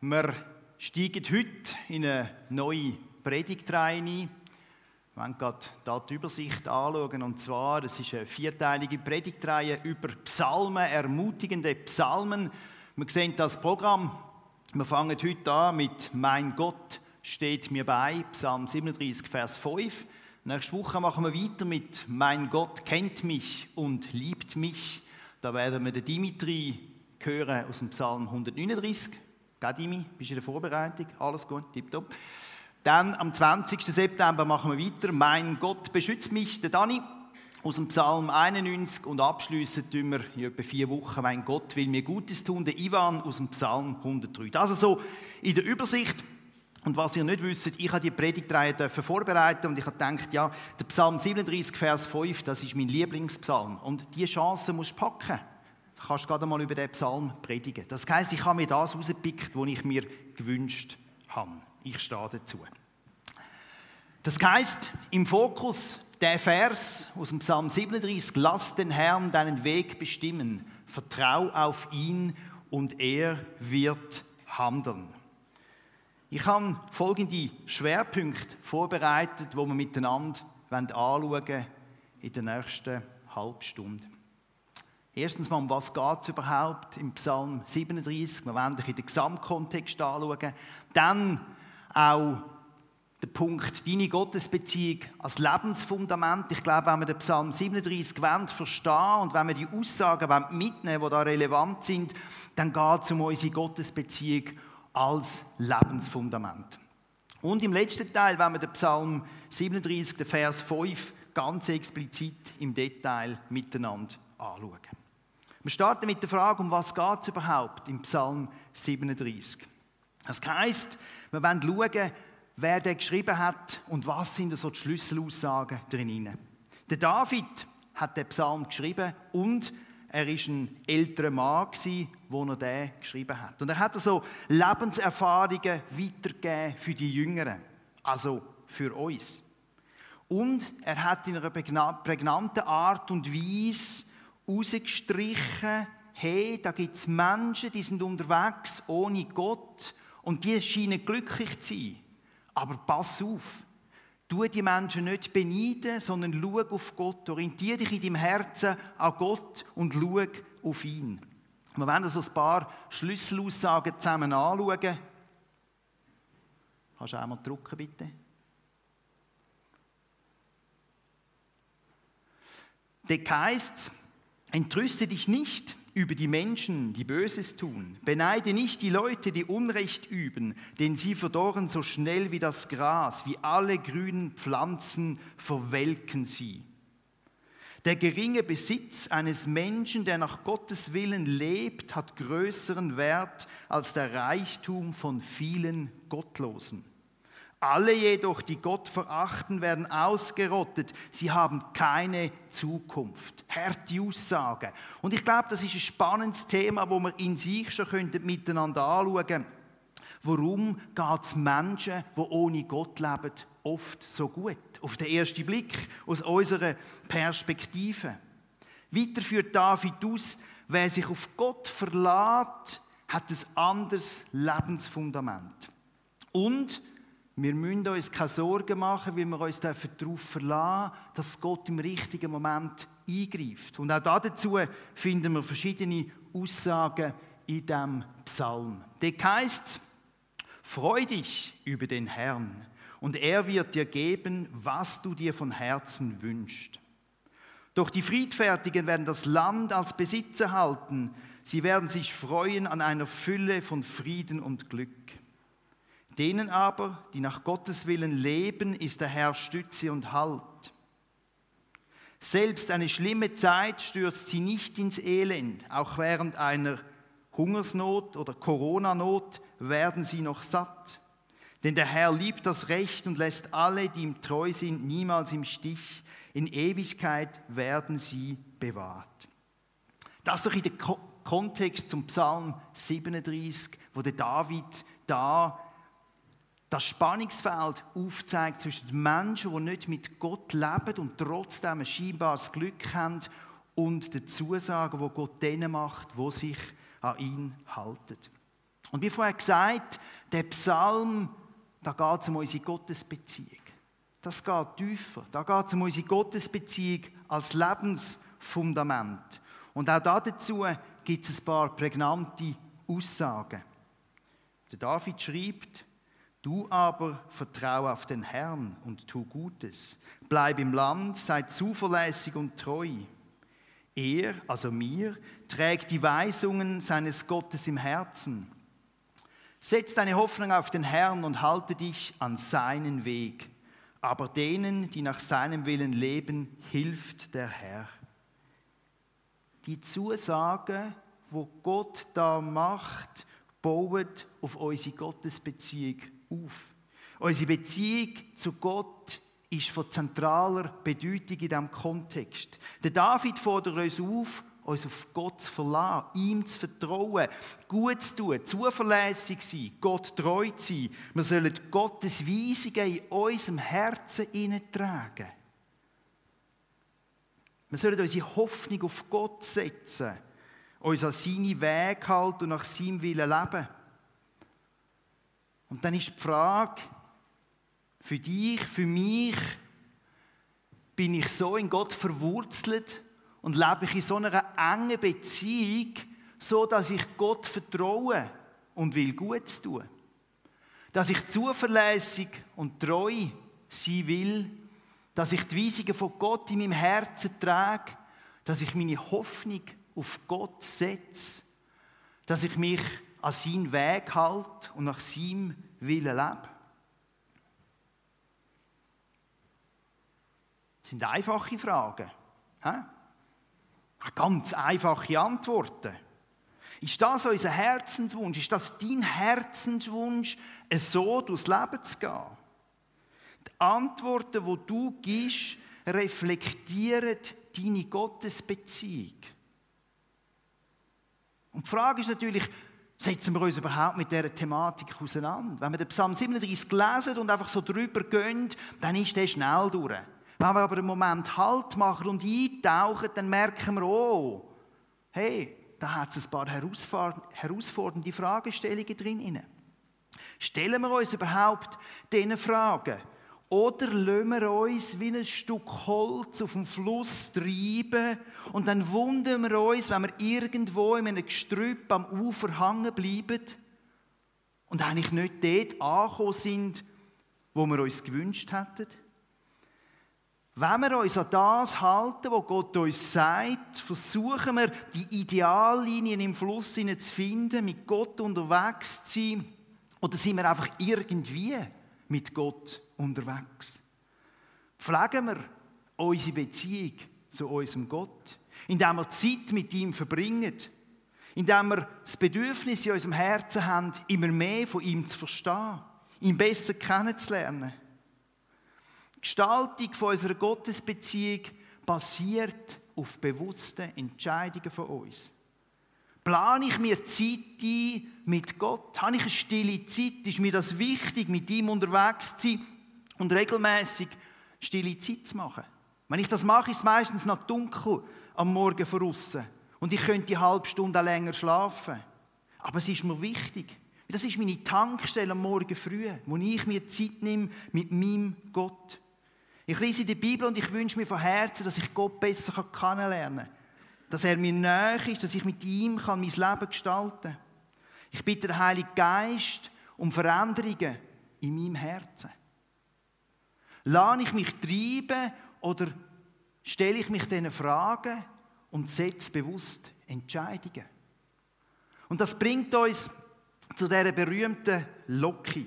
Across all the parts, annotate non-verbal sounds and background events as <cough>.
Wir steigen heute in eine neue Predigtreihe ein. Wir wollen gerade hier die Übersicht anschauen. Und zwar, das ist eine vierteilige Predigtreihe über Psalmen, ermutigende Psalmen. Wir sehen das Programm. Wir fangen heute an mit Mein Gott steht mir bei, Psalm 37, Vers 5. Nächste Woche machen wir weiter mit Mein Gott kennt mich und liebt mich. Da werden wir den Dimitri hören aus dem Psalm 139. Gadimi, bist du in der Vorbereitung? Alles gut, tipptopp. Dann am 20. September machen wir weiter. Mein Gott beschützt mich, der Dani aus dem Psalm 91 und abschließend tun wir in etwa vier Wochen Mein Gott will mir Gutes tun, der Ivan aus dem Psalm 103. Das also so in der Übersicht. Und was ihr nicht wisst, ich habe die Predigtreihe vorbereiten und ich habe gedacht, ja, der Psalm 37, Vers 5, das ist mein Lieblingspsalm. Und diese Chance musst du packen. Du kannst gerade mal über den Psalm predigen. Das heißt, ich habe mir das rausgepickt, was ich mir gewünscht habe. Ich stehe dazu. Das heißt, im Fokus der Vers aus dem Psalm 37, lass den Herrn deinen Weg bestimmen, vertrau auf ihn und er wird handeln. Ich habe folgende Schwerpunkte vorbereitet, wo wir miteinander anschauen wollen in der nächsten halben Stunde. Erstens mal, um was geht es überhaupt im Psalm 37? Wir werden in den Gesamtkontext anschauen. Dann auch der Punkt, deine Gottesbeziehung als Lebensfundament. Ich glaube, wenn wir den Psalm 37 wollen, verstehen und wenn wir die Aussagen mitnehmen die da relevant sind, dann geht es um unsere Gottesbeziehung als Lebensfundament. Und im letzten Teil, wenn wir den Psalm 37, den Vers 5, ganz explizit im Detail miteinander anschauen. Wir starten mit der Frage, um was geht es überhaupt im Psalm 37. Das heißt, wir wollen schauen, wer der geschrieben hat und was sind so die Schlüsselaussagen drin. Der David hat den Psalm geschrieben und er war ein älterer Mann, wo er den geschrieben hat. Und er hat so Lebenserfahrungen weitergegeben für die Jüngeren, also für uns. Und er hat in einer prägnanten Art und Weise rausgestrichen, hey, da gibt es Menschen, die sind unterwegs ohne Gott und die scheinen glücklich zu sein. Aber pass auf, Tu die Menschen nicht beneiden, sondern schau auf Gott. Orientiere dich in deinem Herzen an Gott und schau auf ihn. Wir werden also ein paar Schlüsselaussagen zusammen anschauen. Kannst du einmal drucken, bitte? Da heißt es, entrüste dich nicht über die Menschen, die Böses tun. Beneide nicht die Leute, die Unrecht üben, denn sie verdorren so schnell wie das Gras, wie alle grünen Pflanzen verwelken sie. Der geringe Besitz eines Menschen, der nach Gottes Willen lebt, hat größeren Wert als der Reichtum von vielen Gottlosen. Alle jedoch, die Gott verachten, werden ausgerottet. Sie haben keine Zukunft. Harte Aussage. Und ich glaube, das ist ein spannendes Thema, wo wir in sich schon miteinander anschauen könnten. Warum geht es Menschen, die ohne Gott leben, oft so gut? Auf den ersten Blick, aus unserer Perspektive. Weiter führt David aus, wer sich auf Gott verlässt, hat ein anderes Lebensfundament. Und wir müssen uns keine Sorgen machen, weil wir uns darauf verlassen dass Gott im richtigen Moment eingreift. Und auch dazu finden wir verschiedene Aussagen in diesem Psalm. Der heißt es, freu dich über den Herrn und er wird dir geben, was du dir von Herzen wünschst. Doch die Friedfertigen werden das Land als Besitz erhalten. Sie werden sich freuen an einer Fülle von Frieden und Glück. Denen aber, die nach Gottes Willen leben, ist der Herr Stütze und Halt. Selbst eine schlimme Zeit stürzt sie nicht ins Elend. Auch während einer Hungersnot oder Corona-Not werden sie noch satt. Denn der Herr liebt das Recht und lässt alle, die ihm treu sind, niemals im Stich. In Ewigkeit werden sie bewahrt. Das doch in der Kontext zum Psalm 37, wo der David da das Spannungsfeld aufzeigt zwischen den Menschen, die nicht mit Gott leben und trotzdem ein scheinbares Glück haben, und den Zusagen, die Gott denen macht, wo sich an ihn halten. Und wie vorher gesagt, der Psalm, da geht es um unsere Gottesbeziehung. Das geht tiefer. Da geht es um unsere Gottesbeziehung als Lebensfundament. Und auch dazu gibt es ein paar prägnante Aussagen. Der David schreibt, Du aber vertraue auf den Herrn und tu Gutes. Bleib im Land, sei zuverlässig und treu. Er, also mir, trägt die Weisungen seines Gottes im Herzen. Setz deine Hoffnung auf den Herrn und halte dich an seinen Weg. Aber denen, die nach seinem Willen leben, hilft der Herr. Die Zusage, wo Gott da macht, baut auf unsere Gottesbeziehung auf. Unsere Beziehung zu Gott ist von zentraler Bedeutung in diesem Kontext. Der David fordert uns auf, uns auf Gott zu verlassen, ihm zu vertrauen, gut zu tun, zuverlässig zu sein, Gott treu zu sein. Wir sollen Gottes Weisungen in unserem Herzen tragen. Wir sollen unsere Hoffnung auf Gott setzen, uns an seine Wege halten und nach seinem Willen leben. Und dann ist die Frage, für dich, für mich, bin ich so in Gott verwurzelt und lebe ich in so einer engen Beziehung, so dass ich Gott vertraue und will Gutes tun. Dass ich zuverlässig und treu sein will, dass ich die Weisungen von Gott in meinem Herzen trage, dass ich meine Hoffnung auf Gott setze, dass ich mich an seinen Weg halte und nach seinem Willen lebe. Das sind einfache Fragen. Ganz einfache Antworten. Ist das unser Herzenswunsch? Ist das dein Herzenswunsch, so durchs Leben zu gehen? Die Antworten, die du gibst, reflektieren deine Gottesbeziehung. Und die Frage ist natürlich, setzen wir uns überhaupt mit dieser Thematik auseinander? Wenn wir den Psalm 37 lesen und einfach so drüber gehen, dann ist der schnell durch. Wenn wir aber einen Moment Halt machen und eintauchen, dann merken wir, oh, hey, da hat es ein paar herausfordernde Fragestellungen drin. Stellen wir uns überhaupt diese Fragen? Oder lassen wir uns wie ein Stück Holz auf dem Fluss treiben und dann wundern wir uns, wenn wir irgendwo in einem Gestrüpp am Ufer hängen bleiben und eigentlich nicht dort angekommen sind, wo wir uns gewünscht hätten? Wenn wir uns an das halten, was Gott uns sagt, versuchen wir, die Ideallinien im Fluss zu finden, mit Gott unterwegs zu sein, oder sind wir einfach irgendwie mit Gott unterwegs? Pflegen wir unsere Beziehung zu unserem Gott, indem wir Zeit mit ihm verbringen, indem wir das Bedürfnis in unserem Herzen haben, immer mehr von ihm zu verstehen, ihn besser kennenzulernen. Die Gestaltung unserer Gottesbeziehung basiert auf bewussten Entscheidungen von uns. Plane ich mir Zeit ein mit Gott? Habe ich eine stille Zeit? Ist mir das wichtig, mit ihm unterwegs zu sein und regelmäßig stille Zeit zu machen? Wenn ich das mache, ist es meistens noch dunkel am Morgen voraus. Und ich könnte eine halbe Stunde länger schlafen. Aber es ist mir wichtig. Das ist meine Tankstelle am Morgen früh, wo ich mir Zeit nehme mit meinem Gott. Ich lese die Bibel und ich wünsche mir von Herzen, dass ich Gott besser kennenlernen kann dass er mir näher ist, dass ich mit ihm kann mein Leben gestalten kann. Ich bitte den Heiligen Geist um Veränderungen in meinem Herzen. Lade ich mich treiben oder stelle ich mich diesen Fragen und setze bewusst Entscheidungen? Und das bringt uns zu dieser berühmten Loki.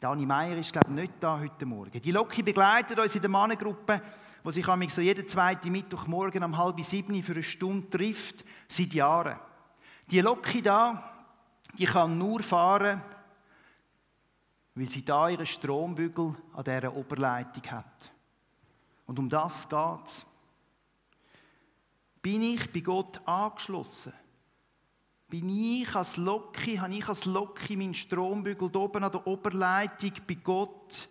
Dani Meier ist, glaube ich, nicht da heute Morgen. Die Loki begleitet uns in der Mannengruppe wo sich so jeden zweiten Mittwochmorgen um halb sieben für eine Stunde trifft, seit Jahren. Die Loki da, die kann nur fahren, weil sie da ihren Strombügel an dieser Oberleitung hat. Und um das geht es. Bin ich bei Gott angeschlossen? Bin ich als Loki, habe ich als Loki meinen Strombügel oben an der Oberleitung bei Gott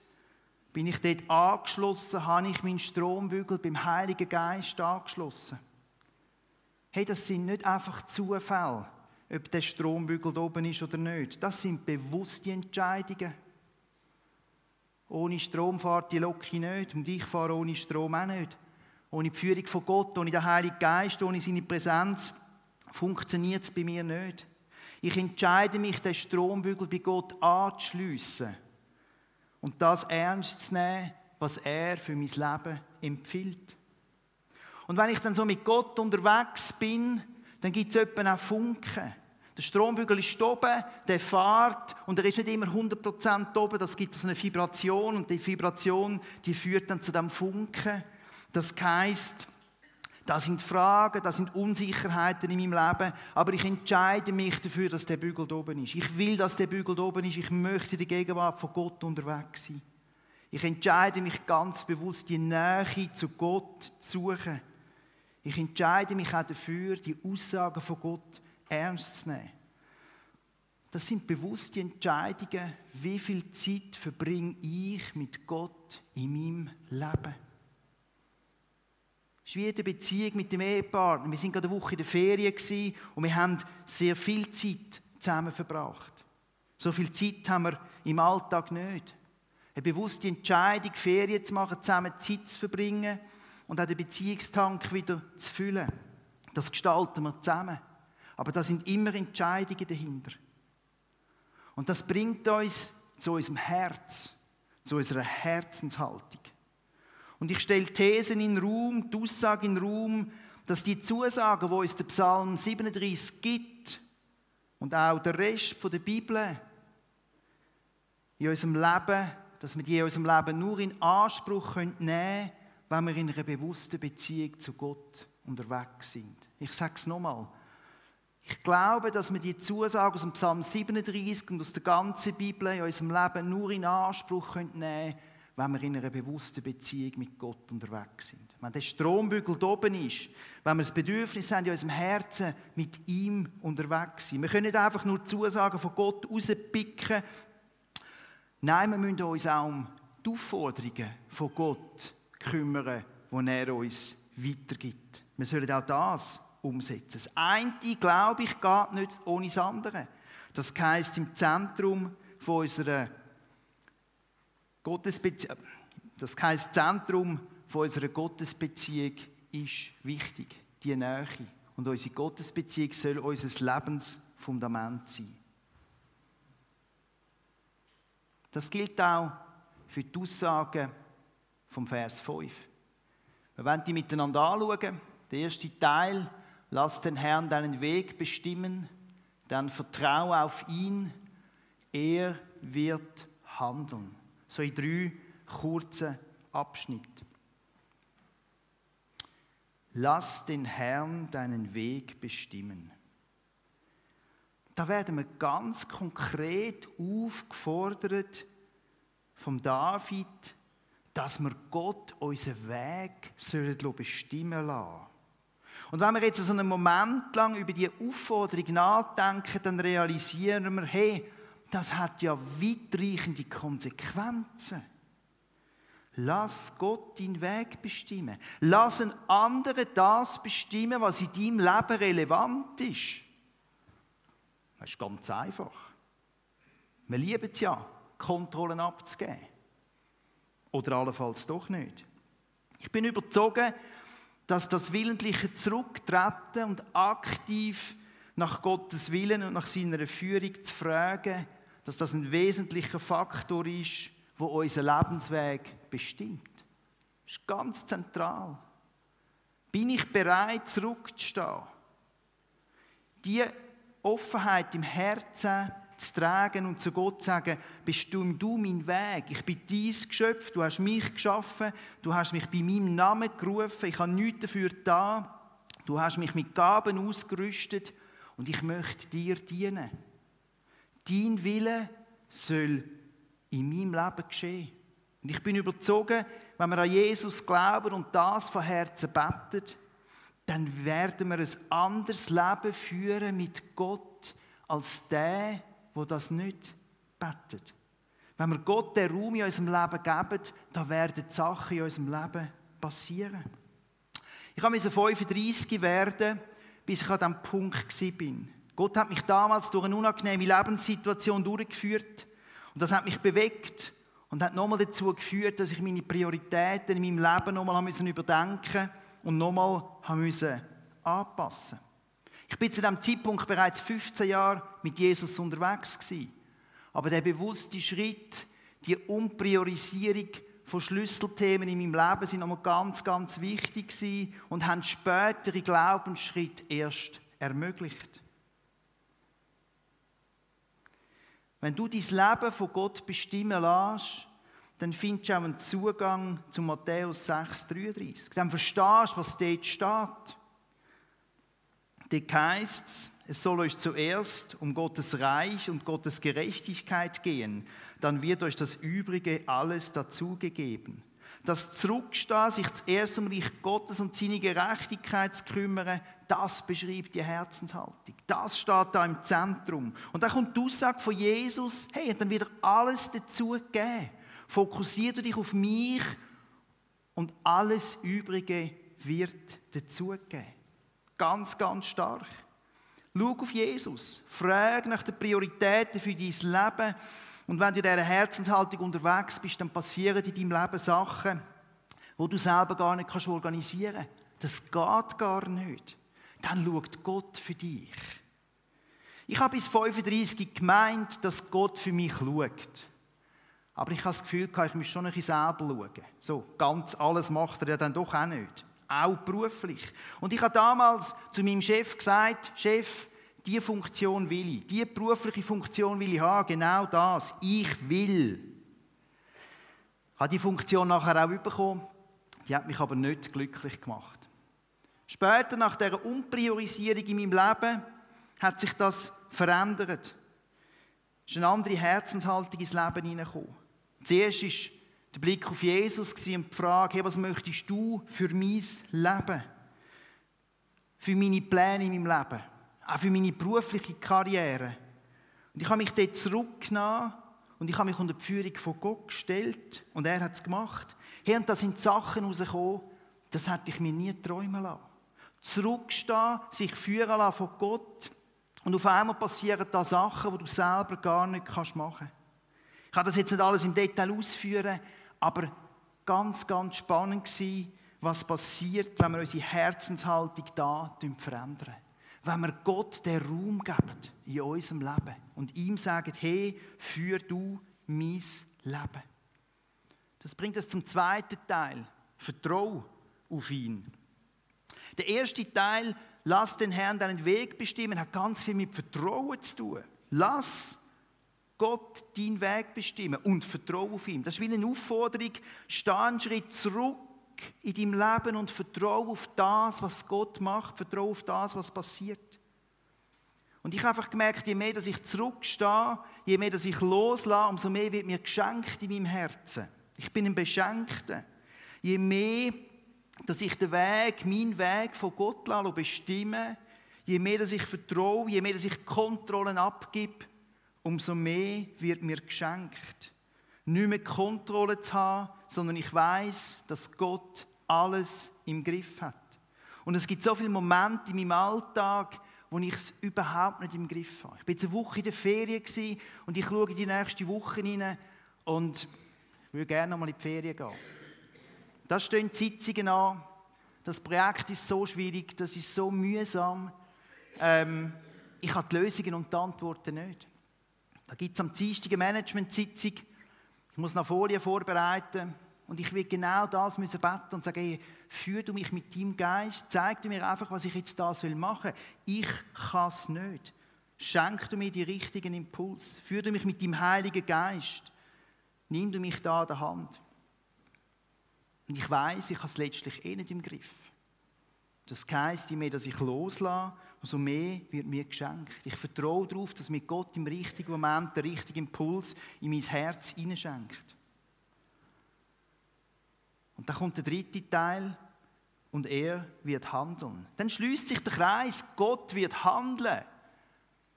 bin ich dort angeschlossen? Habe ich meinen Strombügel beim Heiligen Geist angeschlossen? Hey, das sind nicht einfach Zufälle, ob der Strombügel oben ist oder nicht. Das sind bewusste Entscheidungen. Ohne Strom fährt die Locke nicht und ich fahre ohne Strom auch nicht. Ohne die Führung von Gott, ohne den Heiligen Geist, ohne seine Präsenz funktioniert es bei mir nicht. Ich entscheide mich, den Strombügel bei Gott anzuschliessen und das ernst zu nehmen, was er für mein Leben empfiehlt. Und wenn ich dann so mit Gott unterwegs bin, dann gibt es auch Funken. Der Strombügel ist oben, der fährt und er ist nicht immer 100% oben, das gibt eine Vibration und die Vibration, die führt dann zu dem Funken. Das heißt, da sind Fragen, da sind Unsicherheiten in meinem Leben, aber ich entscheide mich dafür, dass der Bügel oben ist. Ich will, dass der Bügel oben ist. Ich möchte in der Gegenwart von Gott unterwegs sein. Ich entscheide mich ganz bewusst, die Nähe zu Gott zu suchen. Ich entscheide mich auch dafür, die Aussagen von Gott ernst zu nehmen. Das sind bewusste Entscheidungen, wie viel Zeit verbringe ich mit Gott in meinem Leben. Es ist wie eine Beziehung mit dem Ehepartner. Wir sind gerade eine Woche in der Ferien und wir haben sehr viel Zeit zusammen verbracht. So viel Zeit haben wir im Alltag nicht. Eine bewusste Entscheidung, Ferien zu machen, zusammen Zeit zu verbringen und auch den Beziehungstank wieder zu füllen. Das gestalten wir zusammen. Aber da sind immer Entscheidungen dahinter. Und das bringt uns zu unserem Herz, zu unserer Herzenshaltung. Und ich stelle Thesen in Raum, die Aussage in Raum, dass die Zusagen, die uns der Psalm 37 gibt und auch der Rest der Bibel in unserem Leben, dass wir die in unserem Leben nur in Anspruch nehmen können, wenn wir in einer bewussten Beziehung zu Gott unterwegs sind. Ich sage es nochmal. Ich glaube, dass wir die Zusagen aus dem Psalm 37 und aus der ganzen Bibel in unserem Leben nur in Anspruch nehmen können, wenn wir in einer bewussten Beziehung mit Gott unterwegs sind. Wenn der Strombügel oben ist, wenn wir das Bedürfnis haben, in unserem Herzen mit ihm unterwegs sind. Wir können nicht einfach nur Zusagen von Gott rauspicken. Nein, wir müssen uns auch um die Aufforderungen von Gott kümmern, die er uns weitergibt. Wir sollen auch das umsetzen. Das eine, glaube ich, geht nicht ohne das andere. Das heisst, im Zentrum von unserer Gottesbeziehung, das heisst, Zentrum von unserer Gottesbeziehung ist wichtig, die Nähe. Und unsere Gottesbeziehung soll unser Lebensfundament sein. Das gilt auch für die Aussagen vom Vers 5. Wir wollen die miteinander anschauen. Der erste Teil, lass den Herrn deinen Weg bestimmen, dann vertraue auf ihn, er wird handeln so in drei kurzen Abschnitten. Lass den Herrn deinen Weg bestimmen. Da werden wir ganz konkret aufgefordert vom David, dass wir Gott unseren Weg bestimmen lassen. Und wenn wir jetzt so einen Moment lang über die Aufforderung nachdenken, dann realisieren wir, hey, das hat ja weitreichende Konsequenzen. Lass Gott deinen Weg bestimmen. Lass einen anderen das bestimmen, was in deinem Leben relevant ist. Das ist ganz einfach. Wir lieben es ja, Kontrollen abzugeben. Oder allenfalls doch nicht. Ich bin überzeugt, dass das willentliche Zurücktreten und aktiv nach Gottes Willen und nach seiner Führung zu fragen, dass das ein wesentlicher Faktor ist, wo unseren Lebensweg bestimmt. Das ist ganz zentral. Bin ich bereit, zurückzustehen? Die Offenheit im Herzen zu tragen und zu Gott zu sagen, bist du mein Weg, ich bin dein Geschöpf, du hast mich geschaffen, du hast mich bei meinem Namen gerufen, ich habe nichts dafür da, du hast mich mit Gaben ausgerüstet und ich möchte dir dienen. Dein Wille soll in meinem Leben geschehen. Und ich bin überzeugt, wenn wir an Jesus glauben und das von Herzen beten, dann werden wir ein anderes Leben führen mit Gott als der, wo das nicht betet. Wenn wir Gott den Raum in unserem Leben geben, dann werden die Sachen in unserem Leben passieren. Ich habe 35 werden, bis ich an diesem Punkt bin. Gott hat mich damals durch eine unangenehme Lebenssituation durchgeführt und das hat mich bewegt und hat nochmal dazu geführt, dass ich meine Prioritäten in meinem Leben nochmal überdenken und nochmal anpassen. Ich bin zu diesem Zeitpunkt bereits 15 Jahre mit Jesus unterwegs gewesen. Aber der bewusste Schritt, die Umpriorisierung von Schlüsselthemen in meinem Leben sind nochmal ganz, ganz wichtig gewesen und haben spätere Glaubensschritt erst ermöglicht. Wenn du dein Leben von Gott bestimmen lässt, dann findest du auch einen Zugang zu Matthäus 6,33. Dann verstehst du, was dort steht. Dort heisst es, es soll euch zuerst um Gottes Reich und Gottes Gerechtigkeit gehen, dann wird euch das Übrige alles dazugegeben. Das Zurückstehen, sich zuerst um Reich Gottes und seine Gerechtigkeit zu kümmern, das beschreibt die Herzenshaltung. Das steht da im Zentrum. Und dann kommt die Aussage von Jesus, hey, dann wird alles dazu geben. Fokussier dich auf mich und alles Übrige wird dazugeben. Ganz, ganz stark. Schau auf Jesus. Frag nach den Prioritäten für dein Leben und wenn du in dieser Herzenshaltung unterwegs bist, dann passieren in deinem Leben Sachen, wo du selber gar nicht kannst organisieren kannst. Das geht gar nicht. Dann schaut Gott für dich. Ich habe bis 35 gemeint, dass Gott für mich schaut. Aber ich habe das Gefühl, ich muss schon ein bisschen selber schauen. So, ganz alles macht er ja dann doch auch nicht. Auch beruflich. Und ich habe damals zu meinem Chef gesagt, Chef, die Funktion will ich, die berufliche Funktion will ich haben, genau das. Ich will. Ich habe die Funktion nachher auch bekommen, die hat mich aber nicht glücklich gemacht. Später, nach der Umpriorisierung in meinem Leben, hat sich das verändert. Es ist eine andere Herzenshaltung ins Leben hineingekommen. Zuerst war der Blick auf Jesus und die Frage, hey, was möchtest du für mein Leben? Für meine Pläne in meinem Leben? auch für meine berufliche Karriere. Und ich habe mich dort zurückgenommen und ich habe mich unter die Führung von Gott gestellt und er hat es gemacht. Hey, und da sind Sachen rausgekommen, das hätte ich mir nie träumen lassen. Zurückstehen, sich führen lassen von Gott und auf einmal passieren da Sachen, die du selber gar nicht machen kannst. Ich kann das jetzt nicht alles im Detail ausführen, aber ganz, ganz spannend war, was passiert, wenn wir unsere Herzenshaltung da verändern wenn wir Gott den Raum geben in unserem Leben und ihm sagen, hey, führ du mein Leben. Das bringt uns zum zweiten Teil. Vertrau auf ihn. Der erste Teil, lass den Herrn deinen Weg bestimmen, hat ganz viel mit Vertrauen zu tun. Lass Gott deinen Weg bestimmen und vertraue auf ihn. Das ist wie eine Aufforderung, steh einen Schritt zurück in deinem Leben und vertraue auf das, was Gott macht, vertraue auf das, was passiert. Und ich habe einfach gemerkt, je mehr dass ich zurückstehe, je mehr dass ich loslasse, umso mehr wird mir geschenkt in meinem Herzen. Ich bin ein Beschenkter. Je mehr, dass ich den Weg, meinen Weg von Gott bestimme, je mehr, dass ich vertraue, je mehr, dass ich Kontrollen abgib, umso mehr wird mir geschenkt. Nicht mehr Kontrolle zu haben, sondern ich weiß, dass Gott alles im Griff hat. Und es gibt so viele Momente in meinem Alltag, wo ich es überhaupt nicht im Griff habe. Ich war jetzt eine Woche in der Ferien und ich schaue die nächste Woche hinein und würde gerne noch mal in die Ferien gehen. Da stehen die Sitzungen an. Das Projekt ist so schwierig, das ist so mühsam. Ähm, ich habe die Lösungen und die Antworten nicht. Da gibt es am Dienstag eine Management-Sitzung ich muss noch Folien vorbereiten und ich will genau das müssen beten und sagen, hey, führ du mich mit deinem Geist, zeig du mir einfach, was ich jetzt das will machen. Ich kann es nicht. Schenk du mir die richtigen Impuls. Führ du mich mit deinem Heiligen Geist. Nimm du mich da an der Hand. Und ich weiß, ich habe es letztlich eh nicht im Griff. Das heisst in mir, dass ich loslasse umso mehr wird mir geschenkt. Ich vertraue darauf, dass mir Gott im richtigen Moment den richtigen Impuls in mein Herz hineinschenkt. Und dann kommt der dritte Teil und er wird handeln. Dann schließt sich der Kreis, Gott wird handeln.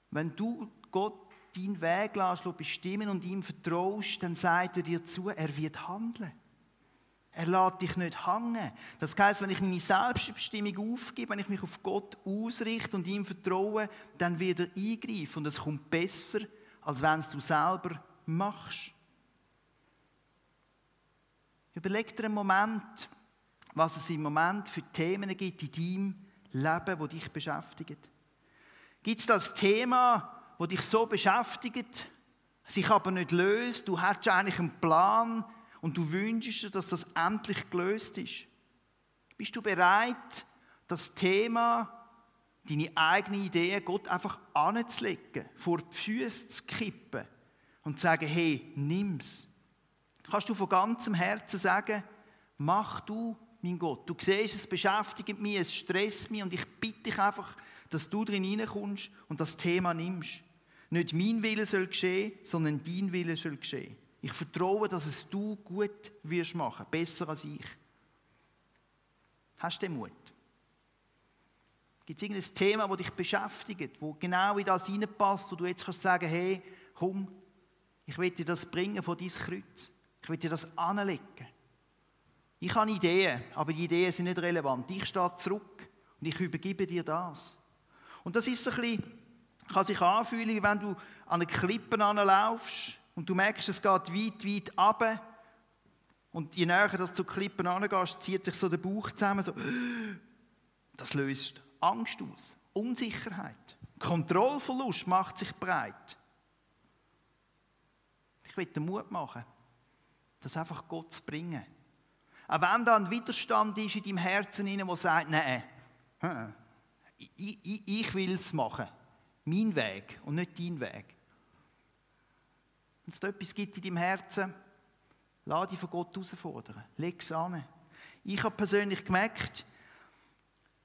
Wenn du Gott deinen Weg lässt, bestimmen und ihm vertraust, dann sagt er dir zu, er wird handeln. Er lässt dich nicht hängen. Das heißt, wenn ich meine Selbstbestimmung aufgebe, wenn ich mich auf Gott ausrichte und ihm vertraue, dann wird er eingreifen und es kommt besser, als wenn es du selber machst. Überleg dir einen Moment, was es im Moment für Themen gibt in deinem Leben, wo dich beschäftigen. Gibt es das Thema, wo dich so beschäftigt, sich aber nicht löst? Du hast eigentlich einen Plan, und du wünschst dir, dass das endlich gelöst ist. Bist du bereit, das Thema, deine eigene Idee Gott einfach anzulegen, vor die Füße zu kippen und zu sagen, hey, nimm's. Kannst du von ganzem Herzen sagen, mach du, mein Gott. Du siehst, es beschäftigt mich, es stresst mich und ich bitte dich einfach, dass du drin hineinkommst und das Thema nimmst. Nicht mein Wille soll geschehen, sondern dein Wille soll geschehen. Ich vertraue, dass es du gut wirst machen, besser als ich. Hast du den Mut? Gibt es irgendein Thema, das dich beschäftigt, wo genau in das hineinpasst, wo du jetzt kannst sagen, hey, komm, ich will dir das bringen von dein Kreuz. Ich will dir das anlegen. Ich habe Ideen, aber die Ideen sind nicht relevant. Ich stehe zurück und ich übergebe dir das. Und das ist so ein bisschen, kann sich anfühlen, wie wenn du an eine Klippe anlaufst und du merkst, es geht weit, weit ab. Und je näher du zu Klippen angehst, zieht sich so der Bauch zusammen. So. <gasps> Das löst Angst aus, Unsicherheit. Kontrollverlust macht sich breit. Ich will den Mut machen, das einfach Gott zu bringen. Auch wenn da ein Widerstand ist in deinem Herzen, der sagt, nein, ich, ich, ich will es machen. Mein Weg und nicht dein Weg. Wenn es da etwas gibt in deinem Herzen, lass dich von Gott herausfordern. Leg es an. Ich habe persönlich gemerkt,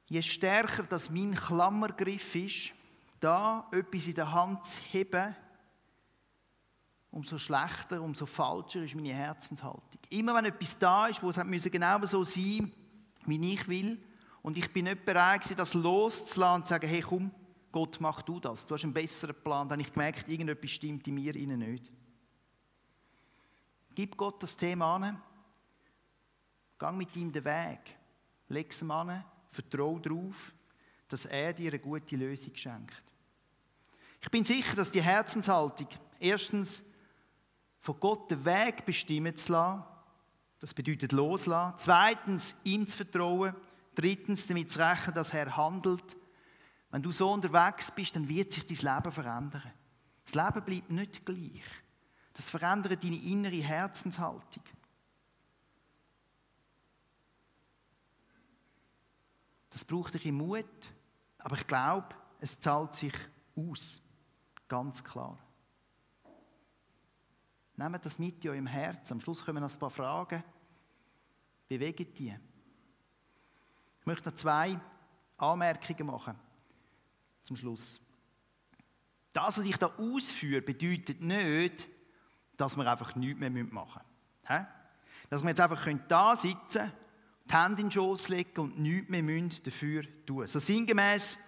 je stärker das mein Klammergriff ist, da etwas in der Hand zu heben, umso schlechter, umso falscher ist meine Herzenshaltung. Immer wenn etwas da ist, wo es genau so sein, wie ich will, und ich bin nicht bereit, das loszulassen und zu sagen, hey komm, Gott, mach du das. Du hast einen besseren Plan. Dann habe ich gemerkt, irgendetwas stimmt in mir nicht. Gib Gott das Thema an. Gang mit ihm den Weg. Leg es ihm an. Vertraue darauf, dass er dir eine gute Lösung schenkt. Ich bin sicher, dass die Herzenshaltung erstens von Gott den Weg bestimmen zu lassen, das bedeutet loslassen. Zweitens, ihm zu vertrauen. Drittens, damit zu rechnen, dass er handelt. Wenn du so unterwegs bist, dann wird sich dein Leben verändern. Das Leben bleibt nicht gleich. Das verändert deine innere Herzenshaltung. Das braucht ein Mut, aber ich glaube, es zahlt sich aus. Ganz klar. Nehmt das mit in eurem Herzen. Am Schluss kommen noch ein paar Fragen. Bewegt die. Ich möchte noch zwei Anmerkungen machen zum Schluss. Das, was ich da ausführe, bedeutet nicht, dass wir einfach nichts mehr machen müssen. Dass wir jetzt einfach da sitzen können, die Hände in den Schoß legen und nichts mehr dafür tun So sinngemäß,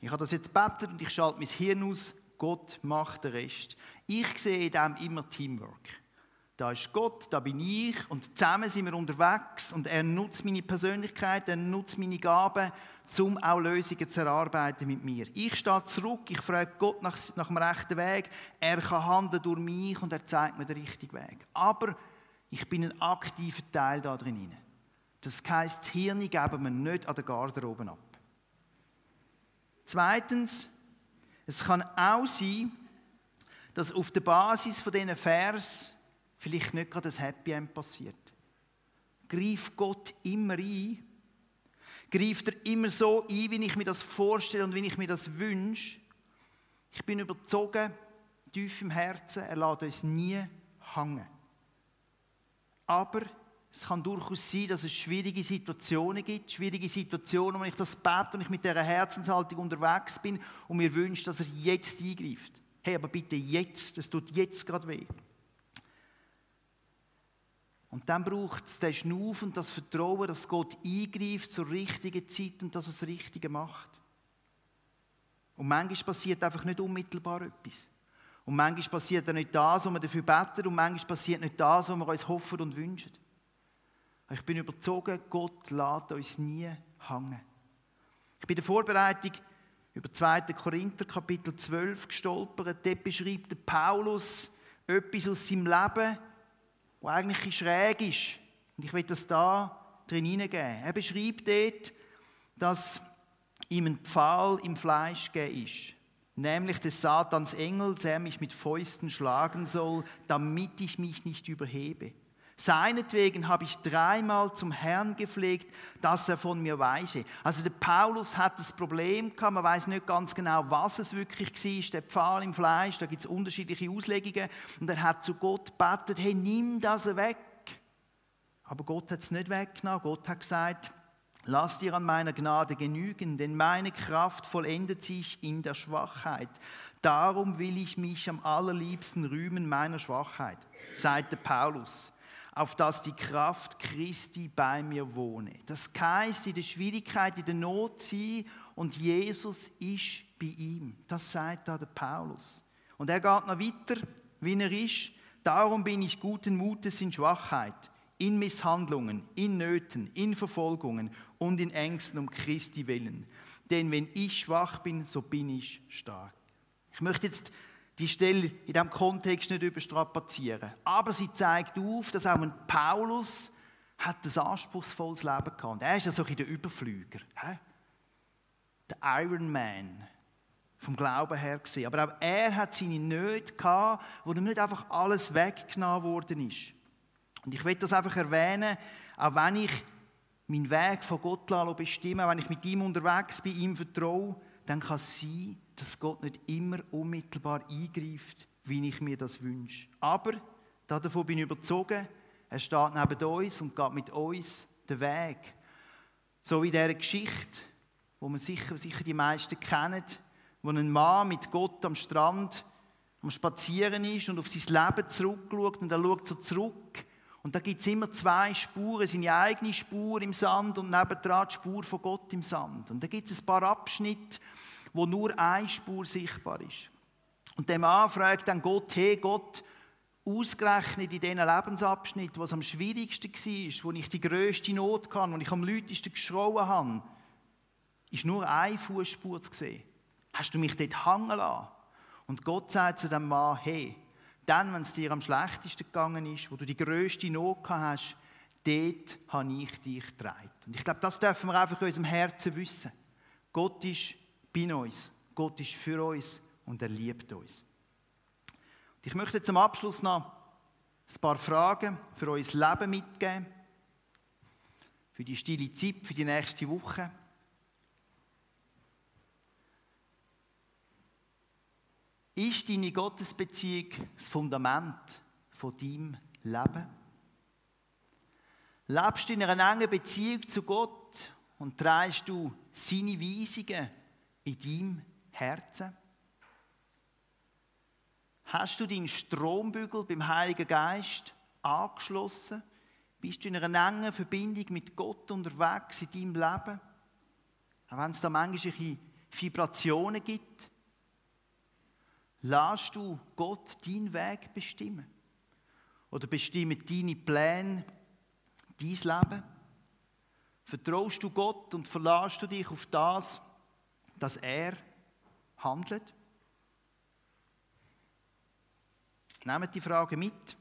ich habe das jetzt gebetet und ich schalte mein Hirn aus, Gott macht den Rest. Ich sehe in dem immer Teamwork. Da ist Gott, da bin ich und zusammen sind wir unterwegs und er nutzt meine Persönlichkeit, er nutzt meine Gaben, um auch Lösungen zu erarbeiten mit mir. Ich stehe zurück, ich frage Gott nach, nach dem rechten Weg, er kann handeln durch mich und er zeigt mir den richtigen Weg. Aber ich bin ein aktiver Teil da drin. Das heisst, das Hirn geben wir nicht an der Garderobe ab. Zweitens, es kann auch sein, dass auf der Basis von diesen Vers vielleicht nicht gerade ein Happy End passiert. Greift Gott immer ein? Greift er immer so ein, wie ich mir das vorstelle und wie ich mir das wünsche? Ich bin überzogen, tief im Herzen, er lässt uns nie hängen. Aber es kann durchaus sein, dass es schwierige Situationen gibt, schwierige Situationen, wo ich das bete und ich mit dieser Herzenshaltung unterwegs bin und mir wünsche, dass er jetzt eingreift. Hey, aber bitte jetzt, es tut jetzt gerade weh. Und dann braucht es den Schnuff und das Vertrauen, dass Gott eingreift zur richtigen Zeit und dass er das Richtige macht. Und manchmal passiert einfach nicht unmittelbar etwas. Und manchmal passiert dann nicht das, was wir dafür beten, und manchmal passiert nicht das, was wir uns hoffen und wünschen. Ich bin überzogen, Gott lässt uns nie hängen. Ich bin in der Vorbereitung über 2. Korinther Kapitel 12 gestolpert. Dort beschreibt Paulus etwas aus seinem Leben, das eigentlich schräg ist. Und ich will das da drin hineingeben. Er beschreibt dort, dass ihm ein Pfahl im Fleisch gegeben ist. Nämlich des Satans Engel, der mich mit Fäusten schlagen soll, damit ich mich nicht überhebe. Seinetwegen habe ich dreimal zum Herrn gepflegt, dass er von mir weiche. Also der Paulus hat das Problem gehabt, man weiß nicht ganz genau, was es wirklich war, der Pfahl im Fleisch, da gibt es unterschiedliche Auslegungen. Und er hat zu Gott gebetet, hey, nimm das weg. Aber Gott hat es nicht weggenommen. Gott hat gesagt, lass dir an meiner Gnade genügen, denn meine Kraft vollendet sich in der Schwachheit. Darum will ich mich am allerliebsten rühmen meiner Schwachheit, sagt der Paulus auf dass die Kraft Christi bei mir wohne. Das heißt, in der Schwierigkeit, in der Not sein und Jesus ist bei ihm. Das sagt da der Paulus. Und er geht noch weiter, wie er ist. Darum bin ich guten Mutes in Schwachheit, in Misshandlungen, in Nöten, in Verfolgungen und in Ängsten um Christi willen. Denn wenn ich schwach bin, so bin ich stark. Ich möchte jetzt die Stelle in diesem Kontext nicht überstrapazieren. Aber sie zeigt auf, dass auch ein Paulus hat ein anspruchsvolles Leben gehabt. Er ist ja so ein der Überflüger. He? Der Iron Man vom Glauben her gesehen. Aber auch er hat seine Nöte gehabt, wo ihm nicht einfach alles weggenommen worden ist. Und ich will das einfach erwähnen, auch wenn ich meinen Weg von Gott bestimmen wenn ich mit ihm unterwegs bin, ihm vertraue, dann kann es sein, dass Gott nicht immer unmittelbar eingreift, wie ich mir das wünsche. Aber davon bin ich überzogen, er steht neben uns und geht mit uns den Weg. So wie dieser Geschichte, wo man sicher, sicher die meisten kennen, wo ein Mann mit Gott am Strand am Spazieren ist und auf sein Leben zurückschaut und er schaut so zurück und da gibt es immer zwei Spuren, seine eigene Spur im Sand und nebendran die Spur von Gott im Sand. Und da gibt es ein paar Abschnitte, wo nur eine Spur sichtbar ist. Und der Mann fragt dann Gott, hey Gott, ausgerechnet in diesen Lebensabschnitt, was am schwierigsten war, wo ich die grösste Not kann, wo ich am lautesten geschrauen habe, ist nur eine Fußspur zu sehen. Hast du mich dort hängen lassen? Und Gott sagt zu dem Mann, hey, dann, wenn es dir am schlechtesten gegangen ist, wo du die grösste Not hast, dort habe ich dich getragen. Und ich glaube, das dürfen wir einfach in unserem Herzen wissen. Gott ist bei uns. Gott ist für uns und er liebt uns. Und ich möchte zum Abschluss noch ein paar Fragen für euer Leben mitgeben. Für die stille Zeit, für die nächste Woche. Ist deine Gottesbeziehung das Fundament von deinem Leben? Lebst du in einer engen Beziehung zu Gott und trägst du seine Weisungen in deinem Herzen? Hast du deinen Strombügel beim Heiligen Geist angeschlossen? Bist du in einer engen Verbindung mit Gott unterwegs in deinem Leben? Auch wenn es da manchmal Vibrationen gibt, Lass du Gott deinen Weg bestimmen? Oder bestimmen deine Pläne dein Leben? Vertraust du Gott und verlässt du dich auf das, dass er handelt? Nehmt die Frage mit.